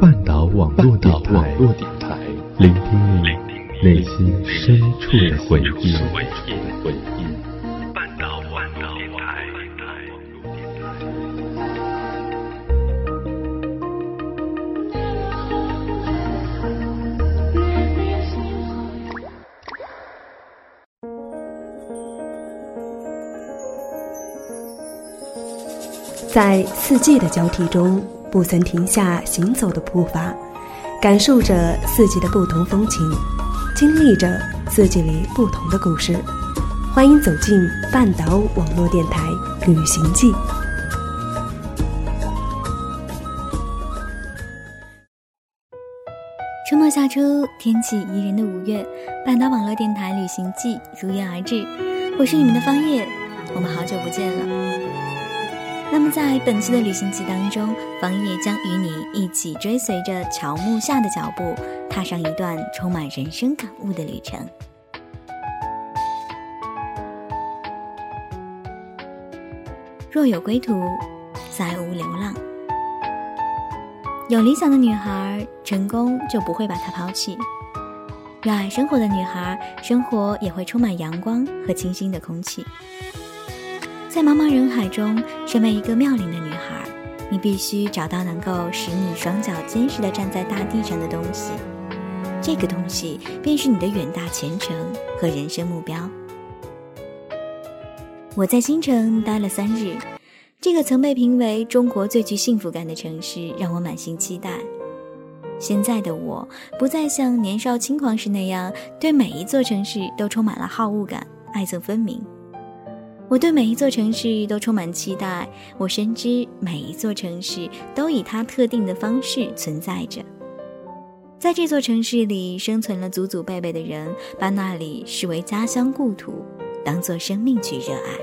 半岛网络电台，聆听你内心深处的回忆。半岛网络电台。在四季的交替中。不曾停下行走的步伐，感受着四季的不同风情，经历着四季里不同的故事。欢迎走进半岛网络电台《旅行记》。春末夏初，天气宜人的五月，半岛网络电台《旅行记》如约而至。我是你们的方叶，我们好久不见了。那么，在本期的旅行记当中，方叶将与你一起追随着乔木夏的脚步，踏上一段充满人生感悟的旅程。若有归途，再无流浪。有理想的女孩，成功就不会把她抛弃；热爱生活的女孩，生活也会充满阳光和清新的空气。在茫茫人海中，身为一个妙龄的女孩，你必须找到能够使你双脚坚实的站在大地上的东西。这个东西便是你的远大前程和人生目标。我在新城待了三日，这个曾被评为中国最具幸福感的城市，让我满心期待。现在的我不再像年少轻狂时那样，对每一座城市都充满了好恶感，爱憎分明。我对每一座城市都充满期待，我深知每一座城市都以它特定的方式存在着。在这座城市里生存了祖祖辈辈的人，把那里视为家乡故土，当做生命去热爱。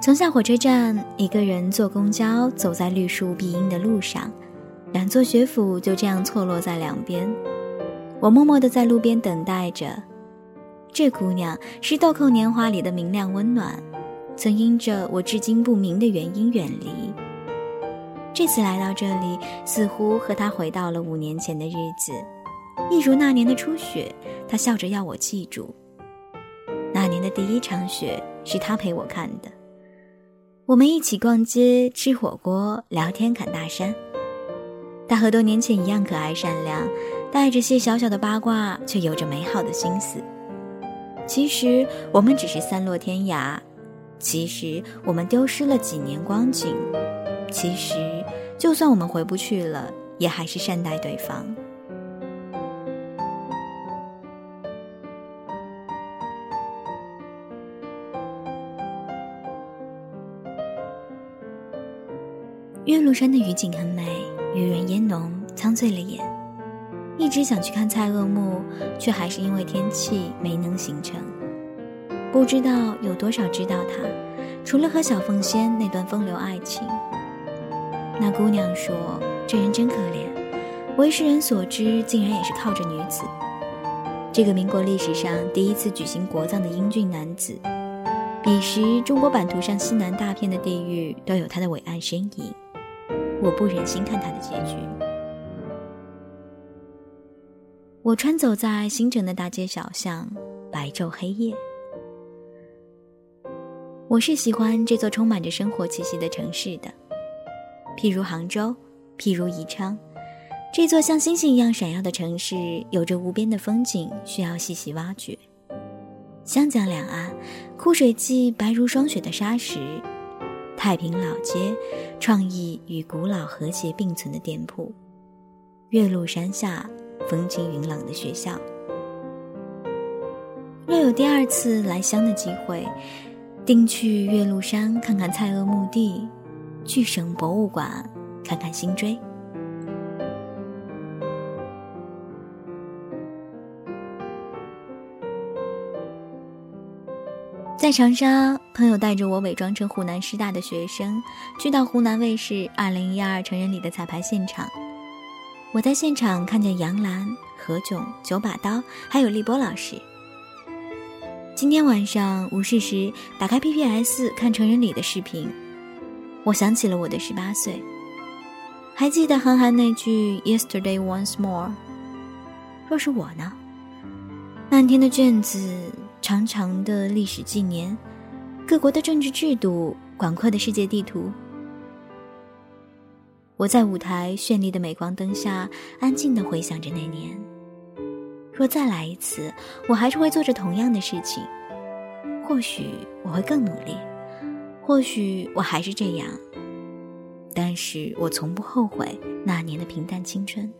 从下火车站，一个人坐公交，走在绿树碧荫的路上，两座学府就这样错落在两边。我默默地在路边等待着，这姑娘是《豆蔻年华》里的明亮温暖，曾因着我至今不明的原因远离。这次来到这里，似乎和她回到了五年前的日子，一如那年的初雪，她笑着要我记住。那年的第一场雪是她陪我看的，我们一起逛街、吃火锅、聊天、侃大山。他和多年前一样可爱善良。带着些小小的八卦，却有着美好的心思。其实我们只是散落天涯，其实我们丢失了几年光景，其实就算我们回不去了，也还是善待对方。岳麓山的雨景很美，渔人烟浓，苍醉了眼。一直想去看蔡锷墓，却还是因为天气没能行程。不知道有多少知道他，除了和小凤仙那段风流爱情。那姑娘说：“这人真可怜，为世人所知，竟然也是靠着女子。这个民国历史上第一次举行国葬的英俊男子，彼时中国版图上西南大片的地域都有他的伟岸身影。我不忍心看他的结局。”我穿走在新城的大街小巷，白昼黑夜。我是喜欢这座充满着生活气息的城市的，譬如杭州，譬如宜昌，这座像星星一样闪耀的城市，有着无边的风景，需要细细挖掘。湘江两岸，枯水季白如霜雪的沙石；太平老街，创意与古老和谐并存的店铺；岳麓山下。风清云朗的学校，若有第二次来湘的机会，定去岳麓山看看蔡锷墓地，去省博物馆看看辛追。在长沙，朋友带着我伪装成湖南师大的学生，去到湖南卫视二零一二成人礼的彩排现场。我在现场看见杨澜、何炅、九把刀，还有立波老师。今天晚上无事时打开 PPS 看成人礼的视频，我想起了我的十八岁，还记得韩寒那句 “Yesterday once more”。若是我呢？漫天的卷子，长长的历史纪年，各国的政治制度，广阔的世界地图。我在舞台绚丽的镁光灯下，安静地回想着那年。若再来一次，我还是会做着同样的事情。或许我会更努力，或许我还是这样。但是我从不后悔那年的平淡青春。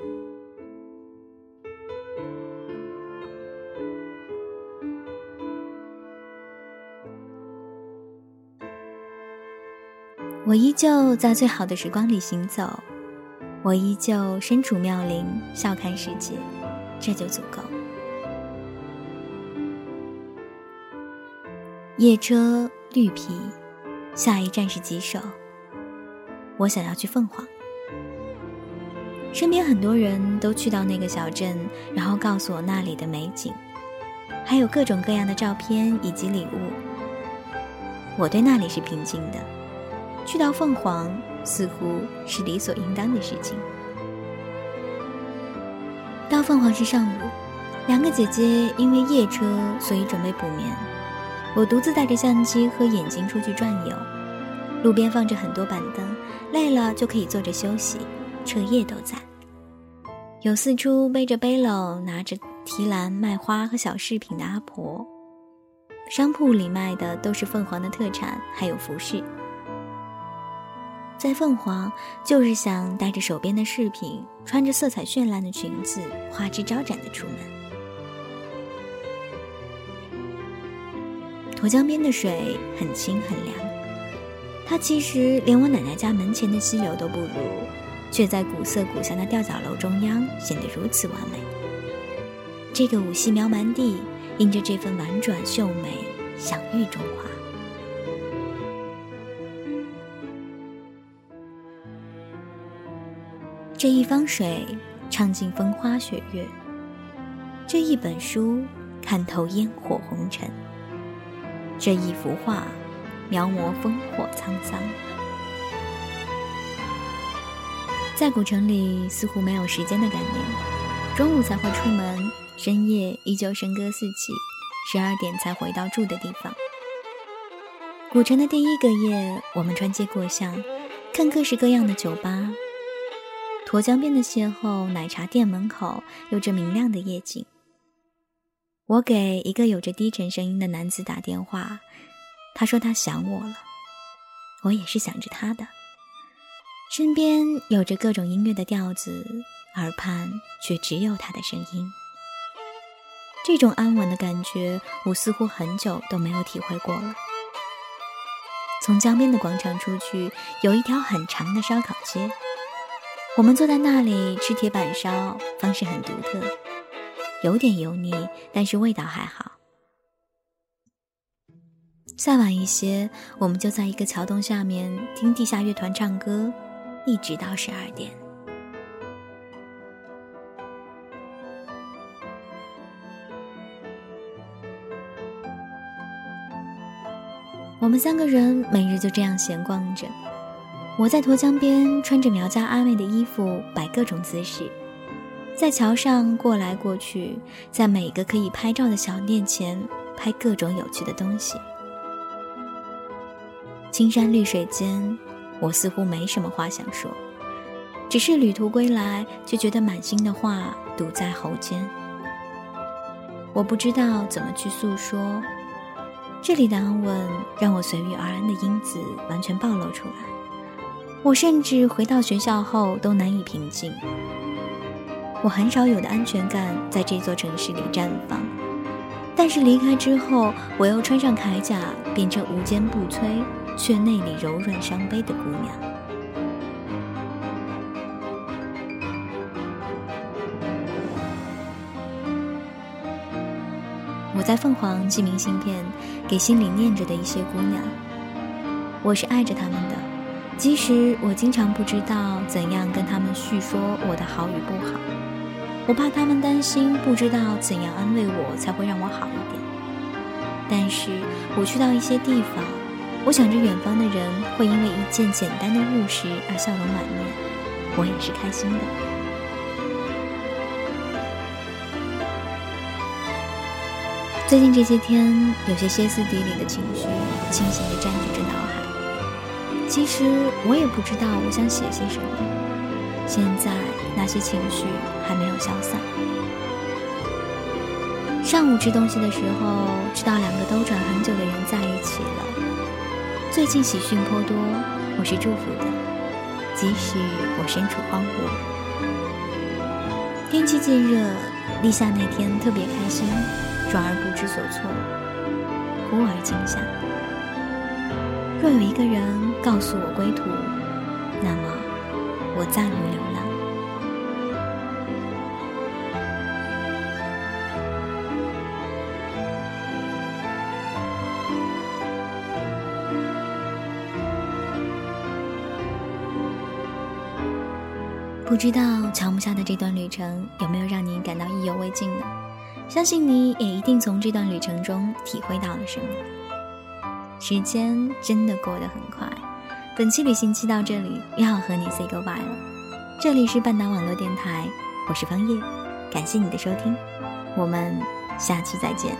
我依旧在最好的时光里行走，我依旧身处妙龄，笑看世界，这就足够。夜车绿皮，下一站是棘手。我想要去凤凰，身边很多人都去到那个小镇，然后告诉我那里的美景，还有各种各样的照片以及礼物。我对那里是平静的。去到凤凰似乎是理所应当的事情。到凤凰是上午，两个姐姐因为夜车，所以准备补眠。我独自带着相机和眼睛出去转悠，路边放着很多板凳，累了就可以坐着休息。彻夜都在。有四处背着背篓、拿着提篮卖花和小饰品的阿婆。商铺里卖的都是凤凰的特产，还有服饰。在凤凰，就是想带着手边的饰品，穿着色彩绚烂的裙子，花枝招展的出门。沱江边的水很清很凉，它其实连我奶奶家门前的溪流都不如，却在古色古香的吊脚楼中央显得如此完美。这个五溪苗蛮地，因着这份婉转秀美，享誉中华。这一方水，唱尽风花雪月；这一本书，看透烟火红尘；这一幅画，描摹烽火沧桑。在古城里，似乎没有时间的概念，中午才会出门，深夜依旧笙歌四起，十二点才回到住的地方。古城的第一个夜，我们穿街过巷，看各式各样的酒吧。沱江边的邂逅，奶茶店门口有着明亮的夜景。我给一个有着低沉声音的男子打电话，他说他想我了，我也是想着他的。身边有着各种音乐的调子，耳畔却只有他的声音。这种安稳的感觉，我似乎很久都没有体会过了。从江边的广场出去，有一条很长的烧烤街。我们坐在那里吃铁板烧，方式很独特，有点油腻，但是味道还好。再晚一些，我们就在一个桥洞下面听地下乐团唱歌，一直到十二点。我们三个人每日就这样闲逛着。我在沱江边穿着苗家阿妹的衣服，摆各种姿势，在桥上过来过去，在每个可以拍照的小店前拍各种有趣的东西。青山绿水间，我似乎没什么话想说，只是旅途归来，却觉得满心的话堵在喉间。我不知道怎么去诉说，这里的安稳让我随遇而安的因子完全暴露出来。我甚至回到学校后都难以平静。我很少有的安全感在这座城市里绽放，但是离开之后，我又穿上铠甲，变成无坚不摧却内里柔软伤悲的姑娘。我在凤凰寄明信片给心里念着的一些姑娘，我是爱着他们的。即使我经常不知道怎样跟他们叙说我的好与不好，我怕他们担心，不知道怎样安慰我才会让我好一点。但是我去到一些地方，我想着远方的人会因为一件简单的物事而笑容满面，我也是开心的。最近这些天，有些歇斯底里的情绪清醒地占据着脑海。其实我也不知道我想写些什么。现在那些情绪还没有消散。上午吃东西的时候，知道两个兜转很久的人在一起了。最近喜讯颇多，我是祝福的，即使我身处荒芜。天气渐热，立夏那天特别开心。转而不知所措，忽而惊吓。若有一个人告诉我归途，那么我暂于流浪。不知道乔木下的这段旅程有没有让你感到意犹未尽呢？相信你也一定从这段旅程中体会到了什么。时间真的过得很快，本期旅行期到这里又要和你 say goodbye 了。这里是半岛网络电台，我是方叶，感谢你的收听，我们下期再见。